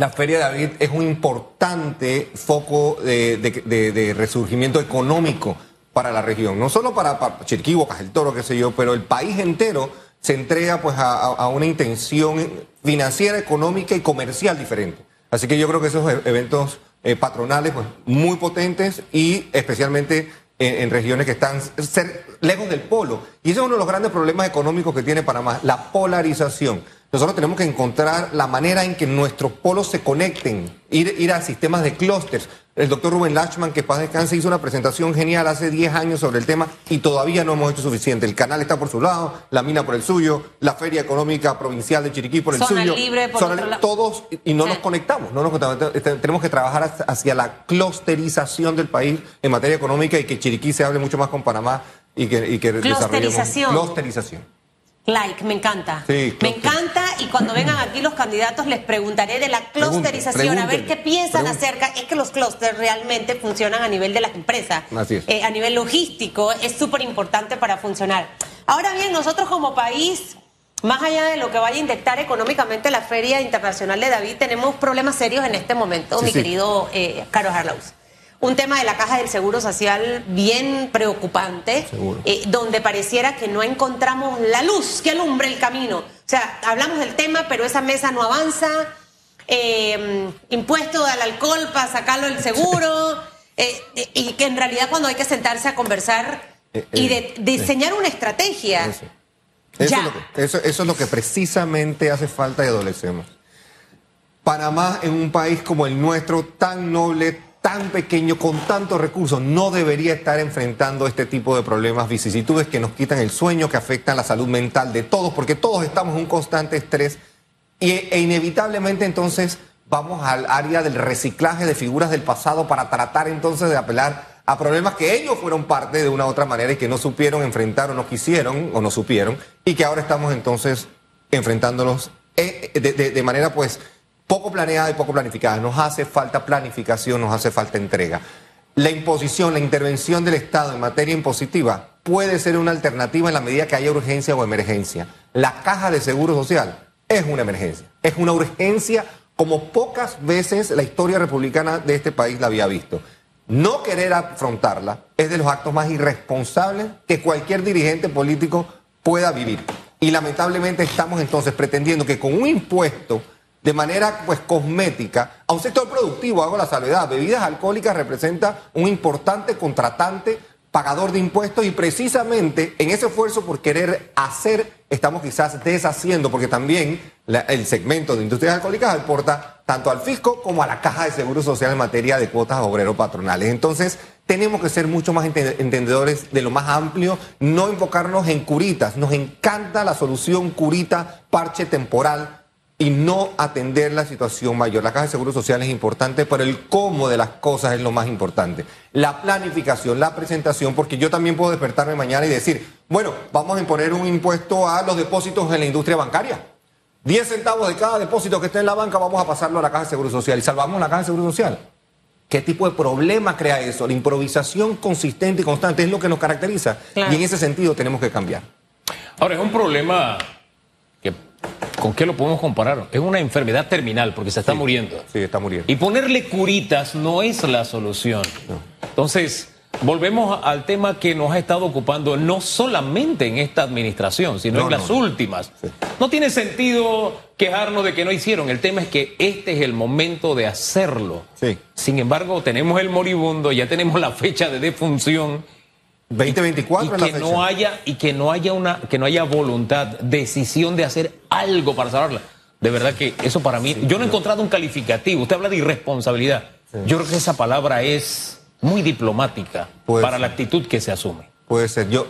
la Feria de David es un importante foco de, resurgimiento económico para la región, no solo para, para Chiriquí, el Toro, qué sé yo, pero el país entero se entrega pues a, una intención financiera, económica y comercial diferente. Así que yo creo que esos e-, eventos eh, patronales pues muy potentes y especialmente en, regiones que están lejos del polo. Y ese es uno de los grandes problemas económicos que tiene Panamá, la polarización. Nosotros tenemos que encontrar la manera en que nuestros polos se conecten, ir, ir a sistemas de clústeres. El doctor Rubén Lachman, que paz descanse, hizo una presentación genial hace 10 años sobre el tema y todavía no hemos hecho suficiente. El canal está por su lado, la mina por el suyo, la Feria Económica Provincial de Chiriquí por el suyo. Libre por otro lado. Todos, y no nos conectamos, no nos conectamos. Este, tenemos que trabajar hacia la clusterización del país en materia económica y que Chiriquí se hable mucho más con Panamá y que, y que desarrollemos. Clusterización. Like, me encanta. me encanta cuando vengan aquí los candidatos les preguntaré de la clusterización, a ver qué piensan acerca. Es que los clústeres realmente funcionan a nivel de las empresas. Eh, a nivel logístico es súper importante para funcionar. Ahora bien, nosotros como país, más allá de lo que vaya a inyectar económicamente la Feria Internacional de David, tenemos problemas serios en este momento, mi querido eh, Carlos Harlaus un tema de la caja del Seguro Social bien preocupante, eh, donde pareciera que no encontramos la luz que alumbre el camino. O sea, hablamos del tema, pero esa mesa no avanza. Eh, impuesto al alcohol para sacarlo del seguro. Eh, y que en realidad cuando hay que sentarse a conversar y de, diseñar una estrategia. Eso. Es lo que, eso, eso es lo que precisamente hace falta y adolecemos. Panamá en un país como el nuestro, tan noble, tan pequeño, con tantos recursos, no debería estar enfrentando este tipo de problemas, vicisitudes que nos quitan el sueño, que afectan la salud mental de todos, porque todos estamos en un constante estrés. Y, e inevitablemente entonces vamos al área del reciclaje de figuras del pasado para tratar entonces de apelar a problemas que ellos fueron parte de una u otra manera y que no supieron enfrentar o no quisieron o no supieron y que ahora estamos entonces enfrentándolos eh, de manera pues poco planeada y poco planificada. Nos hace falta planificación, nos hace falta entrega. La imposición, la intervención del Estado en materia impositiva puede ser una alternativa en la medida que haya urgencia o emergencia. La caja de seguro social es una emergencia, es una urgencia como pocas veces la historia republicana de este país la había visto. No querer afrontarla es de los actos más irresponsables que cualquier dirigente político pueda vivir. Y lamentablemente estamos entonces pretendiendo que con un impuesto de manera pues cosmética a un sector productivo, hago la salvedad. Bebidas alcohólicas representa un importante contratante, pagador de impuestos y precisamente en ese esfuerzo por querer hacer estamos quizás deshaciendo porque también el segmento de industrias alcohólicas aporta tanto al fisco como a la caja de seguro social en materia de cuotas obrero patronales. Entonces tenemos que ser mucho más entendedores de lo más amplio, no enfocarnos en curitas. Nos encanta la solución curita, parche temporal y no atender la situación mayor. La Caja de Seguro Social es importante, pero el cómo de las cosas es lo más importante. La planificación, la presentación, porque yo también puedo despertarme mañana y decir, bueno, vamos a imponer un impuesto a los depósitos en la industria bancaria. 10 centavos de cada depósito que esté en la banca vamos a pasarlo a la Caja de Seguro Social y salvamos la Caja de Seguro Social. ¿Qué tipo de problema crea eso? La improvisación consistente y constante es lo que nos caracteriza y en ese sentido tenemos que cambiar. Ahora, es un problema ¿Con qué lo podemos comparar? Es una enfermedad terminal porque se está muriendo. Sí, está muriendo. Y ponerle curitas no es la solución. Entonces, volvemos al tema que nos ha estado ocupando no solamente en esta administración, sino en las últimas. No tiene sentido quejarnos de que no hicieron. El tema es que este es el momento de hacerlo. Sí. Sin embargo, tenemos el moribundo, ya tenemos la fecha de defunción 2024 y, que no haya y que no haya una que no haya voluntad, decisión de hacer algo para salvarla. De verdad que eso para mí, yo no he encontrado un calificativo. Usted habla de irresponsabilidad. Yo creo que esa palabra es muy diplomática para la actitud que se asume. Puede ser. Yo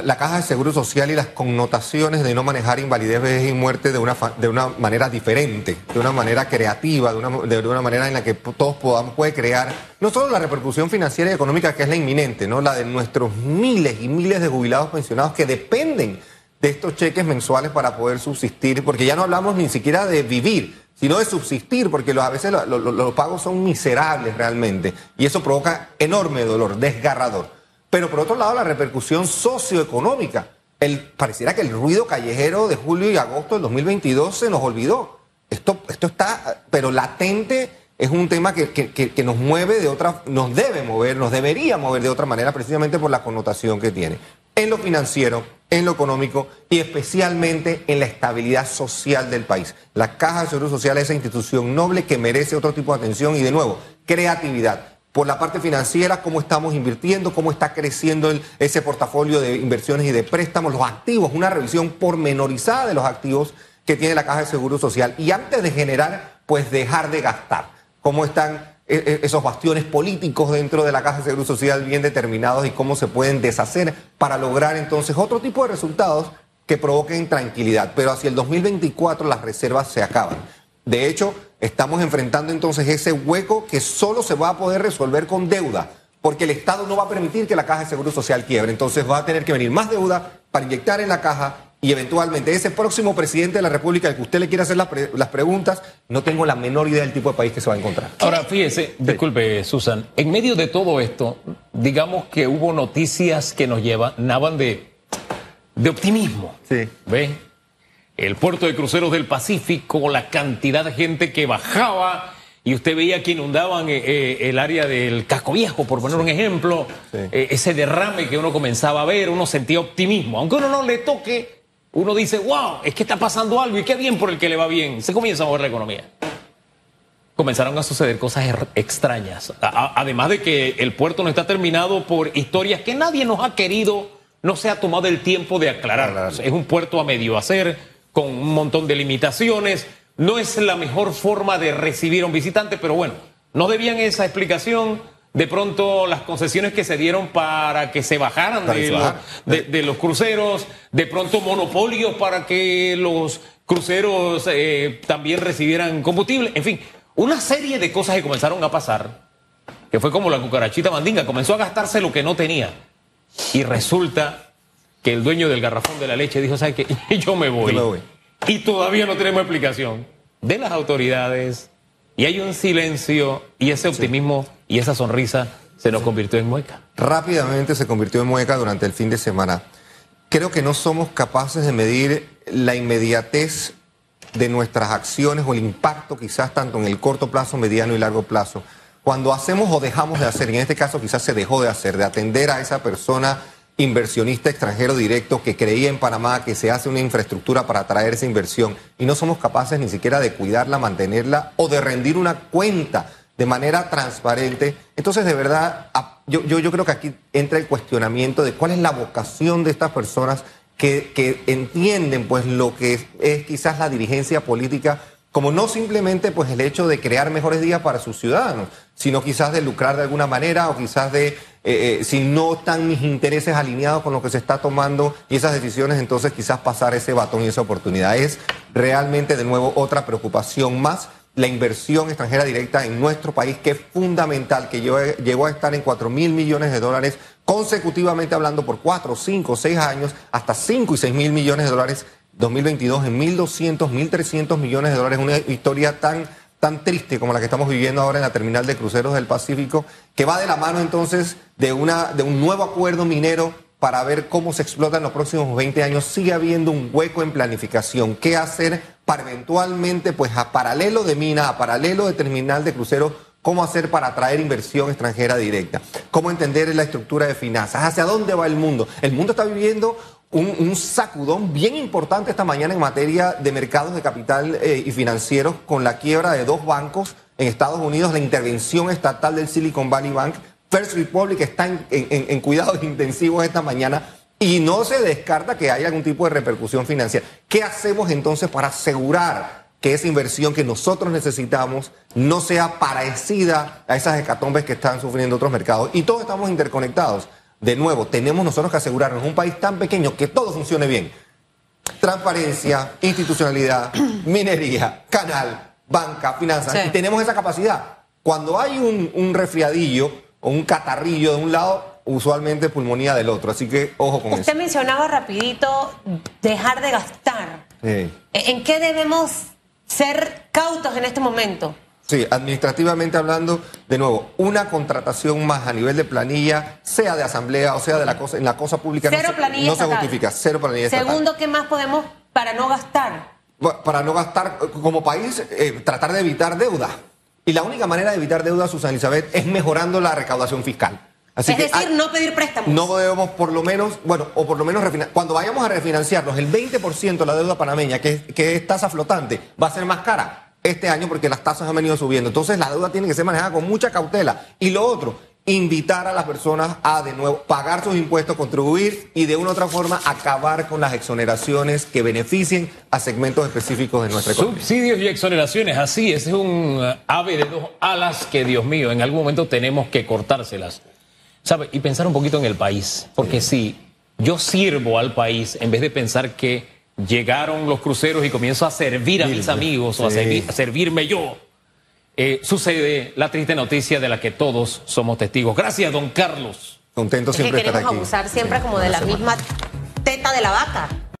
la, caja de seguro social y las connotaciones de no manejar invalidez, vejez y muerte de una, de una manera diferente, de una manera creativa, de una, de una manera en la que todos podamos, crear no solo la repercusión financiera y económica que es la inminente, ¿no? la de nuestros miles y miles de jubilados pensionados que dependen de estos cheques mensuales para poder subsistir, porque ya no hablamos ni siquiera de vivir, sino de subsistir, porque a veces los pagos son miserables realmente, y eso provoca enorme dolor, desgarrador. Pero por otro lado, la repercusión socioeconómica. El, pareciera que el ruido callejero de julio y agosto del 2022 se nos olvidó. Esto, esto está, pero latente es un tema que, que, nos mueve de otra, nos debe mover, nos debería mover de otra manera, precisamente por la connotación que tiene. En lo financiero, en lo económico y especialmente en la estabilidad social del país. La Caja de Seguro Social es esa institución noble que merece otro tipo de atención y de nuevo, creatividad por la parte financiera, cómo estamos invirtiendo, cómo está creciendo ese portafolio de inversiones y de préstamos, los activos, una revisión pormenorizada de los activos que tiene la Caja de Seguro Social. Y antes de generar, pues dejar de gastar. Cómo están e, e, esos bastiones políticos dentro de la Caja de Seguro Social bien determinados y cómo se pueden deshacer para lograr entonces otro tipo de resultados que provoquen tranquilidad. Pero hacia el 2024 las reservas se acaban. De hecho, estamos enfrentando entonces ese hueco que solo se va a poder resolver con deuda, porque el Estado no va a permitir que la caja de seguro social quiebre. Entonces va a tener que venir más deuda para inyectar en la caja y eventualmente ese próximo presidente de la República al que usted le quiera hacer las, preguntas, no tengo la menor idea del tipo de país que se va a encontrar. Ahora, fíjese, disculpe, Susan, en medio de todo esto, digamos que hubo noticias que nos llevaban de, de optimismo. Sí. ¿Ve? El puerto de cruceros del Pacífico, la cantidad de gente que bajaba y usted veía que inundaban eh, eh, el área del Casco Viejo, por poner un ejemplo, eh, ese derrame que uno comenzaba a ver, uno sentía optimismo. Aunque uno no le toque, uno dice, wow, es que está pasando algo y qué bien por el que le va bien. Se comienza a mover la economía. Comenzaron a suceder cosas er, extrañas. además de que el puerto no está terminado por historias que nadie nos ha querido, no se ha tomado el tiempo de aclarar. Es un puerto a medio hacer con un montón de limitaciones. No es la mejor forma de recibir a un visitante, pero bueno, no debían esa explicación. De pronto las concesiones que se dieron para que se bajaran de, los, cruceros, de pronto monopolios para que los cruceros eh, también recibieran combustible, en fin, una serie de cosas que comenzaron a pasar, que fue como la cucarachita mandinga, comenzó a gastarse lo que no tenía. Y resulta que el dueño del garrafón de la leche dijo, ¿sabes qué? Yo me voy. Yo me voy. Y todavía no tenemos explicación de las autoridades. Y hay un silencio y ese optimismo y esa sonrisa se nos convirtió en mueca. Rápidamente se convirtió en mueca durante el fin de semana. Creo que no somos capaces de medir la inmediatez de nuestras acciones o el impacto quizás tanto en el corto plazo, mediano y largo plazo. Cuando hacemos o dejamos de hacer, y en este caso quizás se dejó de hacer, de atender a esa persona inversionista extranjero directo que creía en Panamá que se hace una infraestructura para atraer esa inversión y no somos capaces ni siquiera de cuidarla, mantenerla o de rendir una cuenta de manera transparente. Entonces, de verdad, yo, yo, yo creo que aquí entra el cuestionamiento de cuál es la vocación de estas personas que, que entienden pues lo que es quizás la dirigencia política como no simplemente pues el hecho de crear mejores días para sus ciudadanos, sino quizás de lucrar de alguna manera o quizás de, eh, eh, si no están mis intereses alineados con lo que se está tomando y esas decisiones, entonces quizás pasar ese batón y esa oportunidad. Es realmente de nuevo otra preocupación más la inversión extranjera directa en nuestro país, que es fundamental, que llegó a estar en 4 mil millones de dólares consecutivamente hablando por 4, 5, 6 años, hasta 5 y 6 mil millones de dólares 2022 en 1.200, 1.300 millones de dólares, una historia tan, tan triste como la que estamos viviendo ahora en la terminal de cruceros del Pacífico, que va de la mano entonces de, una, de un nuevo acuerdo minero para ver cómo se explota en los próximos 20 años, sigue habiendo un hueco en planificación. ¿Qué hacer para eventualmente, pues a paralelo de mina, a paralelo de terminal de cruceros, cómo hacer para atraer inversión extranjera directa? ¿Cómo entender la estructura de finanzas? ¿Hacia dónde va el mundo? El mundo está viviendo un, sacudón bien importante esta mañana en materia de mercados de capital eh, y financieros con la quiebra de dos bancos en Estados Unidos, la intervención estatal del Silicon Valley Bank. First Republic está en, cuidados intensivos esta mañana y no se descarta que haya algún tipo de repercusión financiera. ¿Qué hacemos entonces para asegurar que esa inversión que nosotros necesitamos no sea parecida a esas hecatombes que están sufriendo otros mercados? Y todos estamos interconectados de nuevo, tenemos nosotros que asegurarnos en un país tan pequeño que todo funcione bien. Transparencia, institucionalidad, minería, canal, banca, finanzas. Y tenemos esa capacidad. Cuando hay un, resfriadillo o un catarrillo de un lado, usualmente pulmonía del otro. Así que ojo con eso. Usted mencionaba rapidito dejar de gastar. ¿En qué debemos ser cautos en este momento? Sí, administrativamente hablando, de nuevo, una contratación más a nivel de planilla, sea de asamblea o sea de la cosa, en la cosa pública, cero no, planilla no se justifica, cero planilla Segundo, ¿qué más podemos para no gastar? para no gastar como país, eh, tratar de evitar deuda. Y la única manera de evitar deuda, Susana Elizabeth, es mejorando la recaudación fiscal. Así es decir, no pedir préstamos. No debemos, por lo menos, bueno, o por lo menos cuando vayamos a refinanciarnos, el 20% de la deuda panameña, que, que es tasa flotante, va a ser más cara este año porque las tasas han venido subiendo. Entonces la deuda tiene que ser manejada con mucha cautela. Y lo otro, invitar a las personas a de nuevo pagar sus impuestos, contribuir y de una u otra forma acabar con las exoneraciones que beneficien a segmentos específicos de nuestra economía. Subsidios y exoneraciones, así es un uh, ave de dos alas que Dios mío, en algún momento tenemos que cortárselas. ¿Sabe? Y pensar un poquito en el país, porque si yo sirvo al país en vez de pensar que llegaron los cruceros y comienzo a servir a mis amigos o a servirme yo eh, sucede la triste noticia de la que todos somos testigos. Gracias, don Carlos. Contento siempre es que queremos abusar siempre como de la misma teta de la vaca.